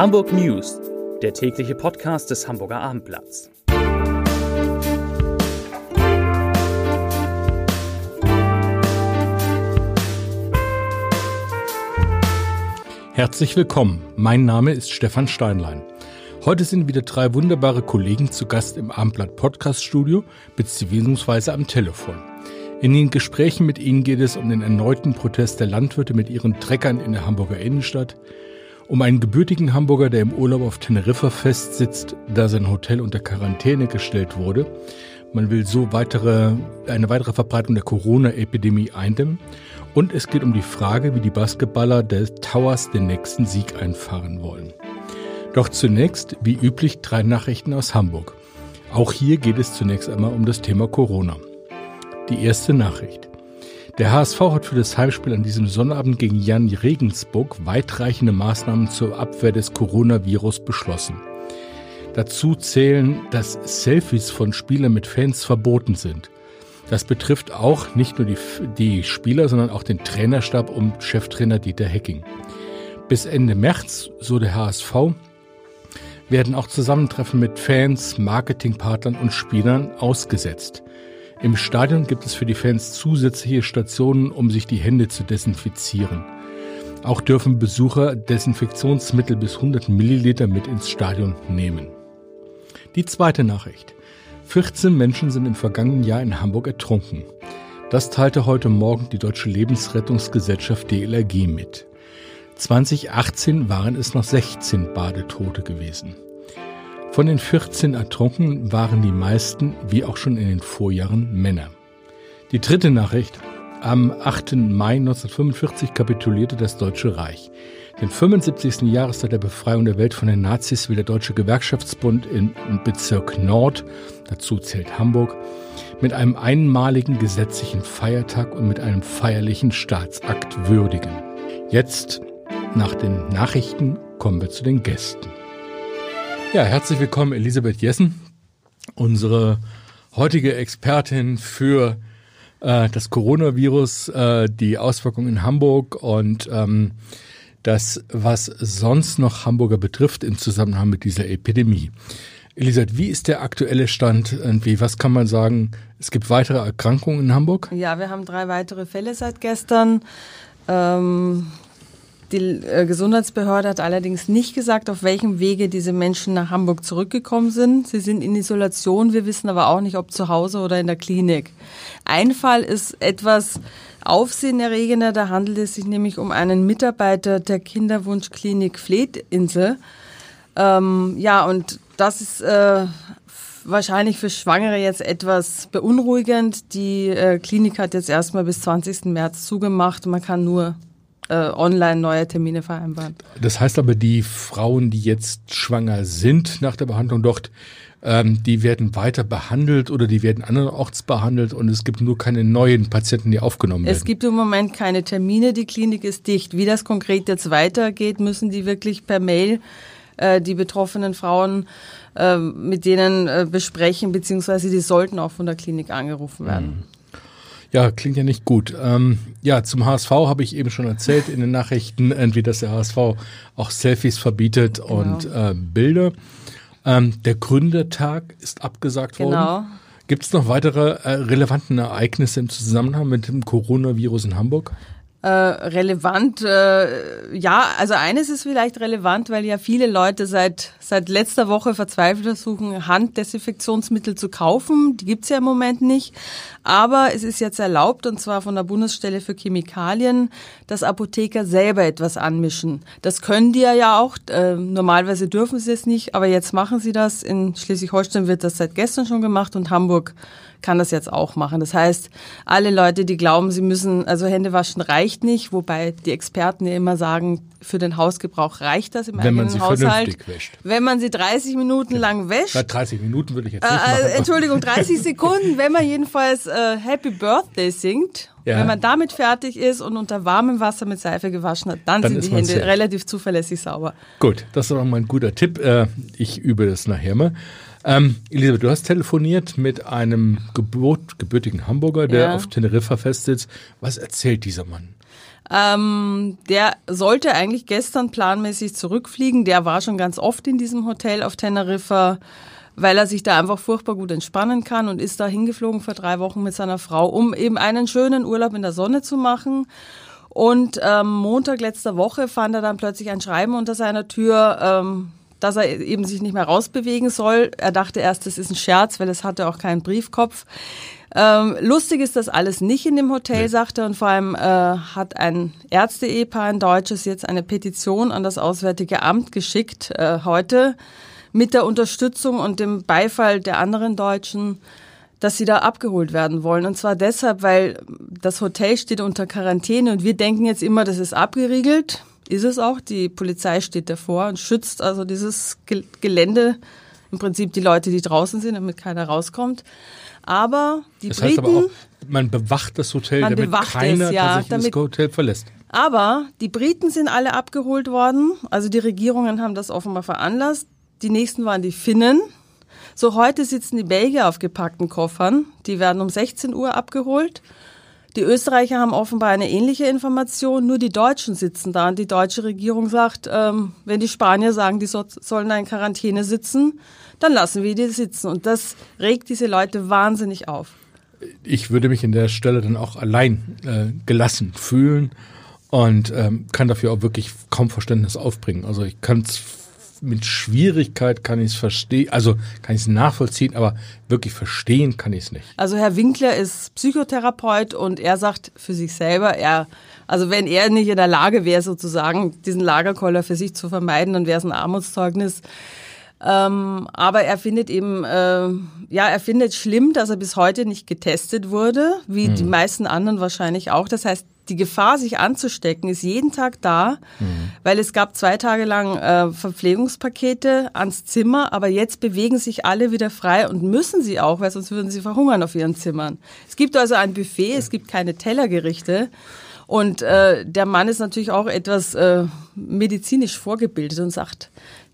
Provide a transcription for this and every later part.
Hamburg News, der tägliche Podcast des Hamburger Abendblatts. Herzlich willkommen. Mein Name ist Stefan Steinlein. Heute sind wieder drei wunderbare Kollegen zu Gast im Abendblatt Podcast Studio beziehungsweise am Telefon. In den Gesprächen mit ihnen geht es um den erneuten Protest der Landwirte mit ihren Treckern in der Hamburger Innenstadt, um einen gebürtigen Hamburger, der im Urlaub auf Teneriffa festsitzt, da sein Hotel unter Quarantäne gestellt wurde. Man will so weitere, eine weitere Verbreitung der Corona-Epidemie eindämmen. Und es geht um die Frage, wie die Basketballer der Towers den nächsten Sieg einfahren wollen. Doch zunächst, wie üblich, drei Nachrichten aus Hamburg. Auch hier geht es zunächst einmal um das Thema Corona. Die erste Nachricht. Der HSV hat für das Heimspiel an diesem Sonnabend gegen Jan Regensburg weitreichende Maßnahmen zur Abwehr des Coronavirus beschlossen. Dazu zählen, dass Selfies von Spielern mit Fans verboten sind. Das betrifft auch nicht nur die, die Spieler, sondern auch den Trainerstab um Cheftrainer Dieter Hecking. Bis Ende März, so der HSV, werden auch Zusammentreffen mit Fans, Marketingpartnern und Spielern ausgesetzt. Im Stadion gibt es für die Fans zusätzliche Stationen, um sich die Hände zu desinfizieren. Auch dürfen Besucher Desinfektionsmittel bis 100 Milliliter mit ins Stadion nehmen. Die zweite Nachricht. 14 Menschen sind im vergangenen Jahr in Hamburg ertrunken. Das teilte heute Morgen die Deutsche Lebensrettungsgesellschaft DLRG mit. 2018 waren es noch 16 Badetote gewesen. Von den 14 Ertrunkenen waren die meisten, wie auch schon in den Vorjahren, Männer. Die dritte Nachricht. Am 8. Mai 1945 kapitulierte das Deutsche Reich. Den 75. Jahrestag der Befreiung der Welt von den Nazis will der Deutsche Gewerkschaftsbund im Bezirk Nord, dazu zählt Hamburg, mit einem einmaligen gesetzlichen Feiertag und mit einem feierlichen Staatsakt würdigen. Jetzt, nach den Nachrichten, kommen wir zu den Gästen. Ja, herzlich willkommen Elisabeth Jessen, unsere heutige Expertin für äh, das Coronavirus, äh, die Auswirkungen in Hamburg und ähm, das, was sonst noch Hamburger betrifft im Zusammenhang mit dieser Epidemie. Elisabeth, wie ist der aktuelle Stand? Irgendwie, was kann man sagen? Es gibt weitere Erkrankungen in Hamburg? Ja, wir haben drei weitere Fälle seit gestern. Ähm, die äh, Gesundheitsbehörde hat allerdings nicht gesagt, auf welchem Wege diese Menschen nach Hamburg zurückgekommen sind. Sie sind in Isolation. Wir wissen aber auch nicht, ob zu Hause oder in der Klinik. Ein Fall ist etwas aufsehenerregender. Da handelt es sich nämlich um einen Mitarbeiter der Kinderwunschklinik Fleetinsel. Ähm, ja, und das ist äh, wahrscheinlich für Schwangere jetzt etwas beunruhigend. Die äh, Klinik hat jetzt erstmal bis 20. März zugemacht. Man kann nur äh, online neue Termine vereinbaren. Das heißt aber, die Frauen, die jetzt schwanger sind nach der Behandlung dort, ähm, die werden weiter behandelt oder die werden andernorts behandelt und es gibt nur keine neuen Patienten, die aufgenommen werden. Es gibt im Moment keine Termine, die Klinik ist dicht. Wie das konkret jetzt weitergeht, müssen die wirklich per Mail äh, die betroffenen Frauen äh, mit denen äh, besprechen, beziehungsweise die sollten auch von der Klinik angerufen werden. Mhm. Ja, klingt ja nicht gut. Ähm, ja, zum HSV habe ich eben schon erzählt in den Nachrichten, irgendwie, dass der HSV auch Selfies verbietet genau. und äh, Bilder. Ähm, der Gründertag ist abgesagt genau. worden. Gibt es noch weitere äh, relevanten Ereignisse im Zusammenhang mit dem Coronavirus in Hamburg? Äh, relevant, äh, ja, also eines ist vielleicht relevant, weil ja viele Leute seit, seit letzter Woche verzweifelt versuchen, Handdesinfektionsmittel zu kaufen. Die gibt's ja im Moment nicht. Aber es ist jetzt erlaubt, und zwar von der Bundesstelle für Chemikalien, dass Apotheker selber etwas anmischen. Das können die ja auch. Äh, normalerweise dürfen sie es nicht, aber jetzt machen sie das. In Schleswig-Holstein wird das seit gestern schon gemacht und Hamburg kann das jetzt auch machen. Das heißt, alle Leute, die glauben, sie müssen, also Hände waschen reicht nicht, wobei die Experten ja immer sagen, für den Hausgebrauch reicht das im Wenn eigenen man sie Haushalt. Wäscht. Wenn man sie 30 Minuten ja. lang wäscht. Na, 30 Minuten würde ich jetzt nicht äh, machen. Entschuldigung, 30 Sekunden, wenn man jedenfalls äh, Happy Birthday singt Ja. Wenn man damit fertig ist und unter warmem Wasser mit Seife gewaschen hat, dann, dann sind die Hände safe. relativ zuverlässig sauber. Gut, das ist auch mal ein guter Tipp. Äh, ich übe das nachher mal. Ähm, Elisabeth, du hast telefoniert mit einem geburt, gebürtigen Hamburger, der ja. auf Teneriffa festsitzt. Was erzählt dieser Mann? Ähm, der sollte eigentlich gestern planmäßig zurückfliegen. Der war schon ganz oft in diesem Hotel auf Teneriffa, weil er sich da einfach furchtbar gut entspannen kann und ist da hingeflogen vor drei Wochen mit seiner Frau, um eben einen schönen Urlaub in der Sonne zu machen. Und ähm, Montag letzter Woche fand er dann plötzlich ein Schreiben unter seiner Tür, ähm, dass er eben sich nicht mehr rausbewegen soll. Er dachte erst, das ist ein Scherz, weil es hatte auch keinen Briefkopf. Ähm, lustig ist das alles nicht in dem Hotel, nee. sagt er. Und vor allem äh, hat ein Ärzte-Ehepaar, ein Deutsches, jetzt eine Petition an das Auswärtige Amt geschickt äh, heute mit der Unterstützung und dem Beifall der anderen Deutschen, dass sie da abgeholt werden wollen. Und zwar deshalb, weil das Hotel steht unter Quarantäne und wir denken jetzt immer, das ist abgeriegelt. Ist es auch. Die Polizei steht davor und schützt also dieses Gelände, im Prinzip die Leute, die draußen sind, damit keiner rauskommt. Aber die das Briten. Heißt aber auch, man bewacht das Hotel, damit keiner es, ja, tatsächlich damit, das Hotel verlässt. Aber die Briten sind alle abgeholt worden. Also die Regierungen haben das offenbar veranlasst. Die nächsten waren die Finnen. So heute sitzen die Belgier auf gepackten Koffern. Die werden um 16 Uhr abgeholt. Die Österreicher haben offenbar eine ähnliche Information, nur die Deutschen sitzen da und die deutsche Regierung sagt, ähm, wenn die Spanier sagen, die so, sollen da in Quarantäne sitzen, dann lassen wir die sitzen. Und das regt diese Leute wahnsinnig auf. Ich würde mich in der Stelle dann auch allein äh, gelassen fühlen und ähm, kann dafür auch wirklich kaum Verständnis aufbringen. Also ich kann es mit Schwierigkeit kann ich es verstehen, also kann ich es nachvollziehen, aber wirklich verstehen kann ich es nicht. Also Herr Winkler ist Psychotherapeut und er sagt für sich selber, er, also wenn er nicht in der Lage wäre, sozusagen diesen Lagerkoller für sich zu vermeiden, dann wäre es ein Armutszeugnis. Ähm, aber er findet eben, äh, ja, er findet schlimm, dass er bis heute nicht getestet wurde, wie mhm. die meisten anderen wahrscheinlich auch. Das heißt, die Gefahr, sich anzustecken, ist jeden Tag da, mhm. weil es gab zwei Tage lang äh, Verpflegungspakete ans Zimmer, aber jetzt bewegen sich alle wieder frei und müssen sie auch, weil sonst würden sie verhungern auf ihren Zimmern. Es gibt also ein Buffet, es gibt keine Tellergerichte. Und äh, der Mann ist natürlich auch etwas äh, medizinisch vorgebildet und sagt,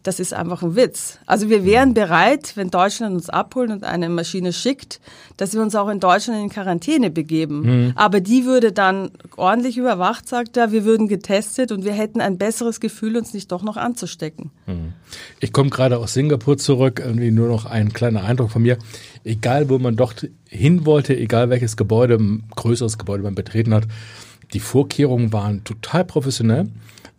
das ist einfach ein Witz. Also wir wären bereit, wenn Deutschland uns abholt und eine Maschine schickt, dass wir uns auch in Deutschland in Quarantäne begeben. Mhm. Aber die würde dann ordentlich überwacht, sagt er, wir würden getestet und wir hätten ein besseres Gefühl, uns nicht doch noch anzustecken. Mhm. Ich komme gerade aus Singapur zurück, irgendwie nur noch ein kleiner Eindruck von mir. Egal, wo man dort hin wollte, egal welches Gebäude, größeres Gebäude man betreten hat, die Vorkehrungen waren total professionell.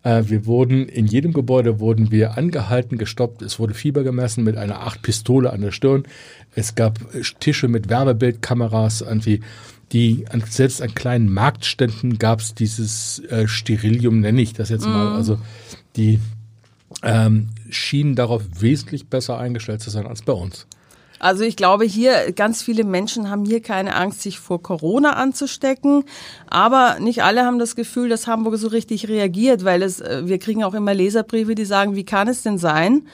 Äh, wir wurden, in jedem Gebäude wurden wir angehalten, gestoppt. Es wurde Fieber gemessen mit einer acht Pistole an der Stirn. Es gab Tische mit Wärmebildkameras, irgendwie die selbst an kleinen Marktständen gab es dieses äh, Sterilium, nenne ich das jetzt mal. Mm. Also die ähm, schienen darauf wesentlich besser eingestellt zu sein als bei uns. Also ich glaube hier, ganz viele Menschen haben hier keine Angst, sich vor Corona anzustecken. Aber nicht alle haben das Gefühl, dass Hamburg so richtig reagiert, weil es, äh, wir kriegen auch immer Leserbriefe, die sagen, wie kann es denn sein,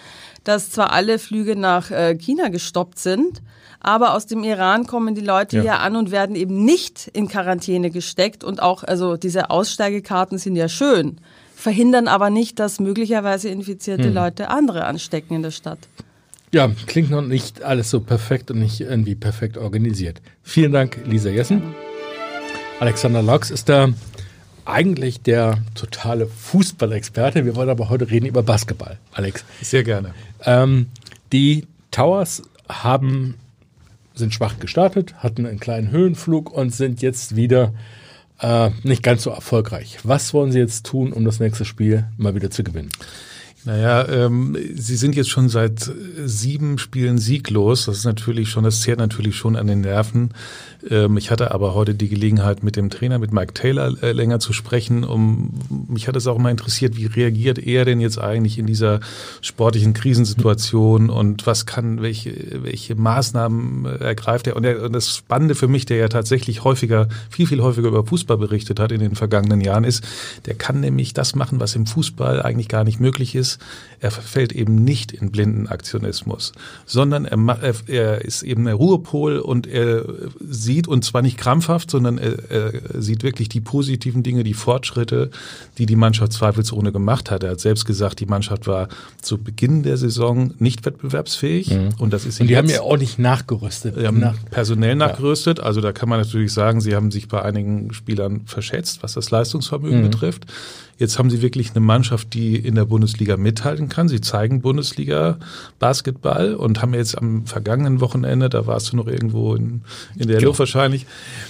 dass zwar alle Flüge nach äh, China gestoppt sind, aber aus dem Iran kommen die Leute ja. hier an und werden eben nicht in Quarantäne gesteckt und auch, also diese Aussteigekarten sind ja schön, verhindern aber nicht, dass möglicherweise infizierte hm. Leute andere anstecken in der Stadt. Ja, klingt noch nicht alles so perfekt und nicht irgendwie perfekt organisiert. Vielen Dank, Lisa Jessen. Alexander Laux ist da eigentlich der totale Fußballexperte. Wir wollen aber heute reden über Basketball, Alex. Sehr gerne. Ähm, die Towers haben, sind schwach gestartet, hatten einen kleinen Höhenflug und sind jetzt wieder äh, nicht ganz so erfolgreich. Was wollen sie jetzt tun, um das nächste Spiel mal wieder zu gewinnen? Naja, ähm, sie sind jetzt schon seit sieben Spielen sieglos. Das ist natürlich schon, das zehrt natürlich schon an den Nerven. Ähm, ich hatte aber heute die Gelegenheit, mit dem Trainer, mit Mike Taylor, äh, länger zu sprechen. Um, mich hat es auch mal interessiert, wie reagiert er denn jetzt eigentlich in dieser sportlichen Krisensituation und was kann, welche, welche Maßnahmen äh, ergreift er? Und, er? und das Spannende für mich, der ja tatsächlich häufiger, viel, viel häufiger über Fußball berichtet hat in den vergangenen Jahren, ist, der kann nämlich das machen, was im Fußball eigentlich gar nicht möglich ist ist, er verfällt eben nicht in blinden Aktionismus, sondern er, er ist eben der Ruhepol und er sieht, und zwar nicht krampfhaft, sondern er, er sieht wirklich die positiven Dinge, die Fortschritte, die die Mannschaft zweifelsohne gemacht hat. Er hat selbst gesagt, die Mannschaft war zu Beginn der Saison nicht wettbewerbsfähig. Mhm. Und das ist und die haben ja auch nicht nachgerüstet. Sie haben nach personell nachgerüstet. Also da kann man natürlich sagen, sie haben sich bei einigen Spielern verschätzt, was das Leistungsvermögen mhm. betrifft. Jetzt haben sie wirklich eine Mannschaft, die in der Bundesliga mithalten kann. Sie zeigen Bundesliga Basketball und haben jetzt am vergangenen Wochenende, da warst du noch irgendwo in, in der Luft wahrscheinlich,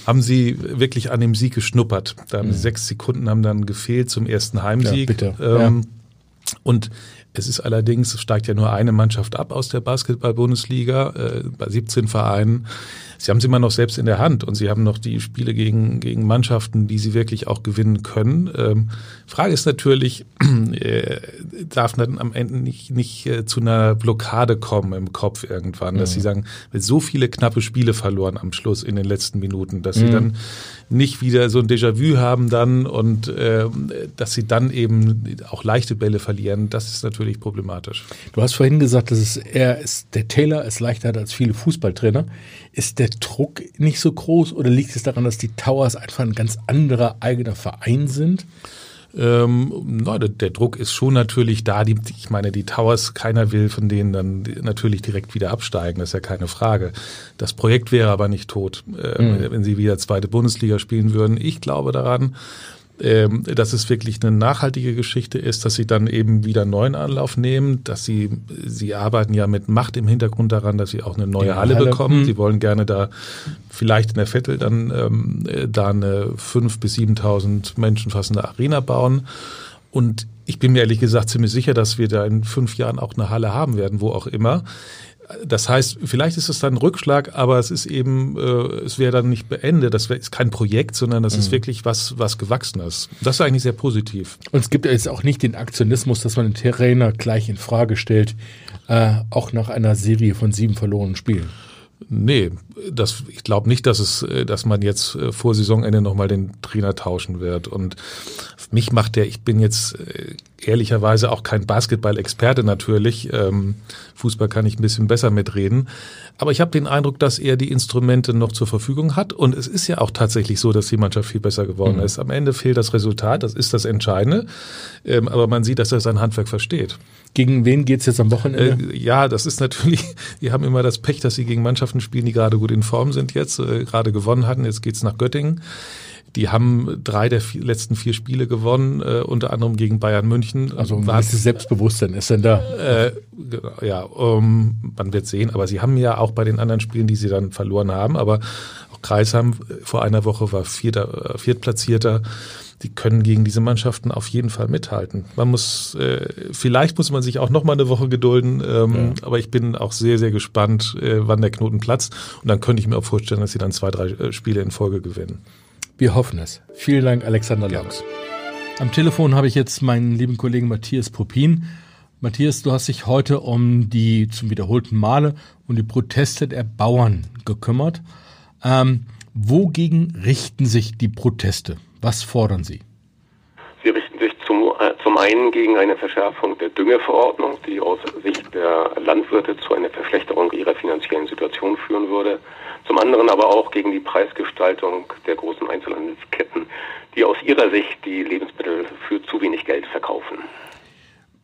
haben sie wirklich an dem Sieg geschnuppert. Da haben mhm. sechs Sekunden haben dann gefehlt zum ersten Heimsieg. Ja, bitte. Ähm, ja. Und es ist allerdings, es steigt ja nur eine Mannschaft ab aus der Basketball-Bundesliga äh, bei 17 Vereinen. Sie haben sie immer noch selbst in der Hand und sie haben noch die Spiele gegen, gegen Mannschaften, die sie wirklich auch gewinnen können. Ähm, Frage ist natürlich, äh, darf dann am Ende nicht, nicht äh, zu einer Blockade kommen im Kopf irgendwann, dass mhm. sie sagen, so viele knappe Spiele verloren am Schluss in den letzten Minuten, dass mhm. sie dann nicht wieder so ein Déjà-vu haben dann und äh, dass sie dann eben auch leichte Bälle verlieren, das ist natürlich problematisch. Du hast vorhin gesagt, dass es er ist, der Taylor ist leichter als viele Fußballtrainer. Ist der Druck nicht so groß oder liegt es daran, dass die Towers einfach ein ganz anderer eigener Verein sind? Ähm, na, der, der, Druck ist schon natürlich da. Die, ich meine, die Towers, keiner will von denen dann natürlich direkt wieder absteigen, das ist ja keine Frage. Das Projekt wäre aber nicht tot, äh, mhm. wenn sie wieder zweite Bundesliga spielen würden. Ich glaube daran, dass es wirklich eine nachhaltige Geschichte ist, dass sie dann eben wieder neuen Anlauf nehmen, dass sie, sie arbeiten ja mit Macht im Hintergrund daran, dass sie auch eine neue Halle, Halle, bekommen. Hm. Sie wollen gerne da vielleicht in der Vettel dann ähm, da eine fünf bis 7.000 Menschen fassende Arena bauen. Und ich bin mir ehrlich gesagt ziemlich sicher, dass wir da in fünf Jahren auch eine Halle haben werden, wo auch immer. Das heißt, vielleicht ist es dann ein Rückschlag, aber es ist eben, äh, es wäre dann nicht beendet. Das wär, ist kein Projekt, sondern das mhm. ist wirklich was, was gewachsen ist. Das ist eigentlich sehr positiv. Und es gibt jetzt auch nicht den Aktionismus, dass man den Trainer gleich in Frage stellt, äh, auch nach einer Serie von sieben verlorenen Spielen. Nee, das, ich glaube nicht, dass es, äh, dass man jetzt äh, vor Saisonende nochmal den Trainer tauschen wird. Und mich macht der, ich bin jetzt äh, ehrlicherweise auch kein Basketball-Experte natürlich. Ähm, Fußball kann ich ein bisschen besser mitreden. Aber ich habe den Eindruck, dass er die Instrumente noch zur Verfügung hat. Und es ist ja auch tatsächlich so, dass die Mannschaft viel besser geworden mhm. ist. Am Ende fehlt das Resultat, das ist das Entscheidende. Ähm, aber man sieht, dass er sein Handwerk versteht. Gegen wen geht's jetzt am Wochenende? Äh, ja, das ist natürlich, die haben immer das Pech, dass sie gegen Mannschaften spielen, die gerade gut in Form sind jetzt, äh, gerade gewonnen hatten. Jetzt geht's nach Göttingen. Die haben drei der vier, letzten vier Spiele gewonnen, äh, unter anderem gegen Bayern München. Also ein gewisses Selbstbewusstsein ist denn da? Äh, ja, um, man wird sehen. Aber sie haben ja auch bei den anderen Spielen, die sie dann verloren haben, aber auch Kreisheim vor einer Woche war Vierter, äh, Viertplatzierter die können gegen diese Mannschaften auf jeden Fall mithalten. Man muss, äh, vielleicht muss man sich auch noch mal eine Woche gedulden, ähm, ja. aber ich bin auch sehr, sehr gespannt, äh, wann der Knoten platzt. Und dann könnte ich mir auch vorstellen, dass sie dann zwei, drei äh, Spiele in Folge gewinnen. Wir hoffen es. Vielen Dank, Alexander Laux. Am Telefon habe ich jetzt meinen lieben Kollegen Matthias Popin. Matthias, du hast dich heute um die zum wiederholten Male um die Proteste der Bauern gekümmert. Ähm, wogegen richten sich die Proteste? Was fordern Sie? Zum, äh, zum einen gegen eine Verschärfung der Düngeverordnung, die aus Sicht der Landwirte zu einer Verschlechterung ihrer finanziellen Situation führen würde. Zum anderen aber auch gegen die Preisgestaltung der großen Einzelhandelsketten, die aus ihrer Sicht die Lebensmittel für zu wenig Geld verkaufen.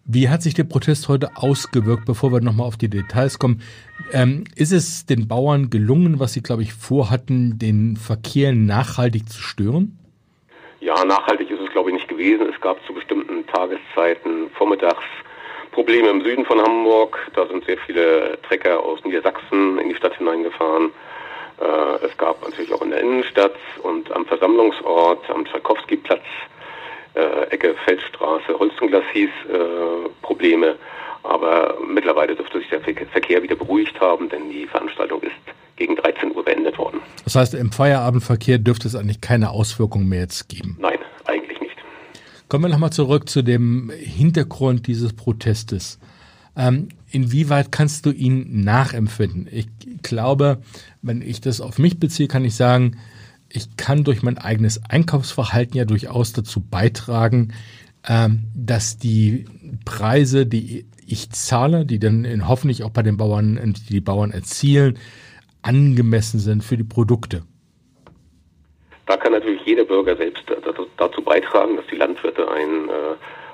Wie hat sich der Protest heute ausgewirkt, bevor wir nochmal auf die Details kommen? Ähm, ist es den Bauern gelungen, was sie, glaube ich, vorhatten, den Verkehr nachhaltig zu stören? Ja, nachhaltig gewesen. Es gab zu bestimmten Tageszeiten vormittags Probleme im Süden von Hamburg. Da sind sehr viele Trecker aus Niedersachsen in die Stadt hineingefahren. Äh, es gab natürlich auch in der Innenstadt und am Versammlungsort, am Tschaikowski-Platz, äh, Ecke Feldstraße, Holzenglas hieß, äh, Probleme. Aber mittlerweile dürfte sich der Verkehr wieder beruhigt haben, denn die Veranstaltung ist gegen 13 Uhr beendet worden. Das heißt, im Feierabendverkehr dürfte es eigentlich keine Auswirkungen mehr jetzt geben? Nein. Kommen wir nochmal zurück zu dem Hintergrund dieses Protestes. Ähm, inwieweit kannst du ihn nachempfinden? Ich glaube, wenn ich das auf mich beziehe, kann ich sagen, ich kann durch mein eigenes Einkaufsverhalten ja durchaus dazu beitragen, ähm, dass die Preise, die ich zahle, die dann hoffentlich auch bei den Bauern, die, die Bauern erzielen, angemessen sind für die Produkte? Da kann natürlich jeder Bürger selbst dazu beitragen, dass die Landwirte ein äh,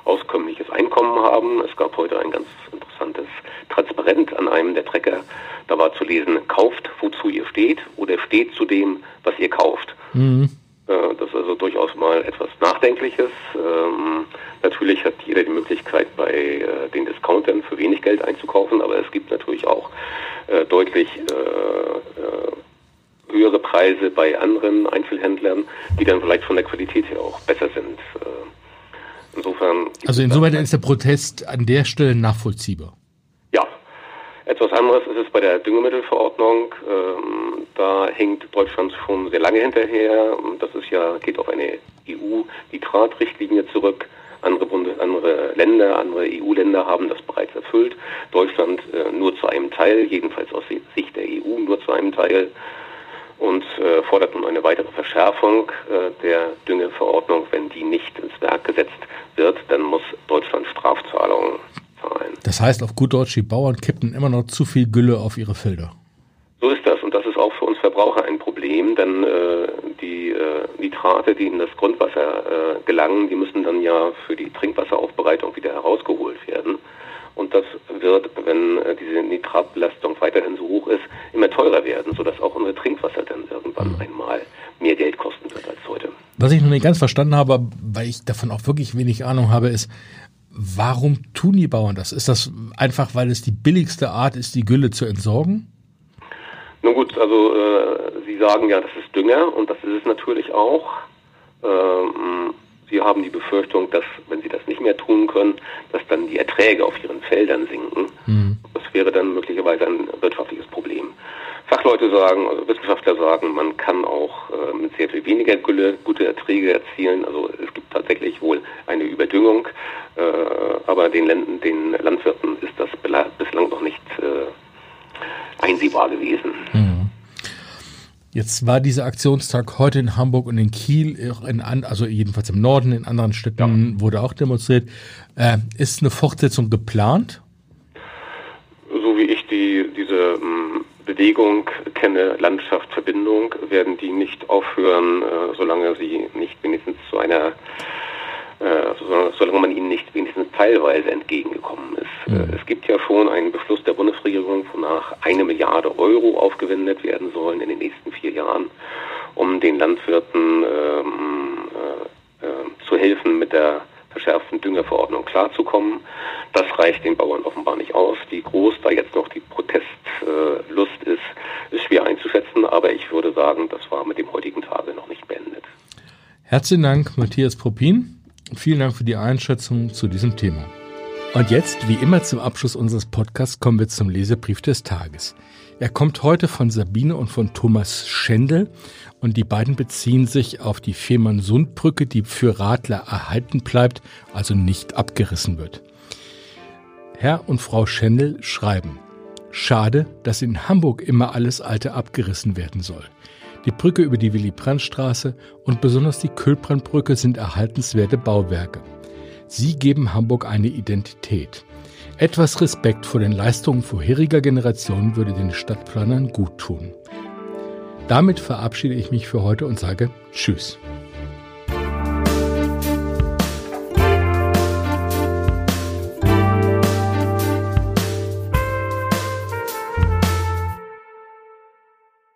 auskömmliches Einkommen haben. Es gab heute ein ganz interessantes Transparent an einem der Trecker. Da war zu lesen, kauft, wozu ihr steht oder steht zu dem, was ihr kauft. Mhm. Äh, das ist also durchaus mal etwas Nachdenkliches. Ähm, natürlich hat jeder die Möglichkeit, bei äh, den Discountern für wenig Geld einzukaufen, aber es gibt natürlich auch äh, deutlich höhere Preise bei anderen Einzelhändlern, die dann vielleicht von der Qualität her auch besser sind. Äh, insofern. Also insoweit ist der Protest an der Stelle nachvollziehbar. Ja. Etwas anderes ist es bei der Düngemittelverordnung. Ähm, da hängt Deutschland schon sehr lange hinterher. Das ist ja, geht auf eine EU-Nitratrichtlinie zurück. Andere, Bundes andere Länder, andere EU-Länder haben das bereits erfüllt. Deutschland äh, nur zu einem Teil, jedenfalls aus Sicht der EU nur zu einem Teil und äh, fordert nun eine weitere Verschärfung äh, der Düngeverordnung. Wenn die nicht ins Werk gesetzt wird, dann muss Deutschland Strafzahlungen zahlen. Das heißt auf gut Deutsch, die Bauern kippen immer noch zu viel Gülle auf ihre Felder. So ist das und das ist auch für uns Verbraucher ein Problem, denn äh, die äh, Nitrate, die in das Grundwasser äh, gelangen, die müssen dann ja für die Trinkwasseraufbereitung wieder herausgeholt werden. Und das wird, wenn äh, diese Nitratbelastung weiterhin so hoch ist, immer teurer werden, sodass auch unser Trinkwasser dann irgendwann mhm. einmal mehr Geld kosten wird als heute. Was ich noch nicht ganz verstanden habe, weil ich davon auch wirklich wenig Ahnung habe, ist, warum tun die Bauern das? Ist das einfach, weil es die billigste Art ist, die Gülle zu entsorgen? Nun gut, also äh, Sie sagen ja, das ist Dünger und das ist es natürlich auch. Ähm, Sie haben die Befürchtung, dass, wenn Sie das nicht mehr tun können, dass dann die Erträge auf Ihren Feldern sinken. Mhm. Das wäre dann möglicherweise ein wirtschaftliches Problem. Fachleute sagen, also Wissenschaftler sagen, man kann auch äh, mit sehr viel weniger Gülle gute Erträge erzielen. Also es gibt tatsächlich wohl eine Überdüngung, äh, aber den, Länden, den Landwirten ist das bislang noch nicht äh, einsehbar gewesen. Mhm. Jetzt war dieser Aktionstag heute in Hamburg und in Kiel, in, also jedenfalls im Norden, in anderen Städten ja. wurde auch demonstriert. Äh, ist eine Fortsetzung geplant? So wie ich die, diese ähm, Bewegung kenne, Landschaft, Verbindung, werden die nicht aufhören, äh, solange sie nicht wenigstens zu einer äh, solange man ihnen nicht wenigstens teilweise entgegengekommen ist. Mhm. Es gibt ja schon einen Beschluss der Bundesregierung, wonach eine Milliarde Euro aufgewendet werden sollen in den nächsten vier Jahren, um den Landwirten ähm, äh, äh, zu helfen, mit der verschärften Düngerverordnung klarzukommen. Das reicht den Bauern offenbar nicht aus. Wie groß da jetzt noch die Protestlust ist, ist schwer einzuschätzen, aber ich würde sagen, das war mit dem heutigen Tage noch nicht beendet. Herzlichen Dank, Matthias Propin. Vielen Dank für die Einschätzung zu diesem Thema. Und jetzt, wie immer zum Abschluss unseres Podcasts, kommen wir zum Leserbrief des Tages. Er kommt heute von Sabine und von Thomas Schendel und die beiden beziehen sich auf die Fehmarn-Sund-Brücke, die für Radler erhalten bleibt, also nicht abgerissen wird. Herr und Frau Schendel schreiben, Schade, dass in Hamburg immer alles Alte abgerissen werden soll. Die Brücke über die Willy-Brandt-Straße und besonders die Kühlbrandbrücke sind erhaltenswerte Bauwerke. Sie geben Hamburg eine Identität. Etwas Respekt vor den Leistungen vorheriger Generationen würde den Stadtplanern gut tun. Damit verabschiede ich mich für heute und sage Tschüss.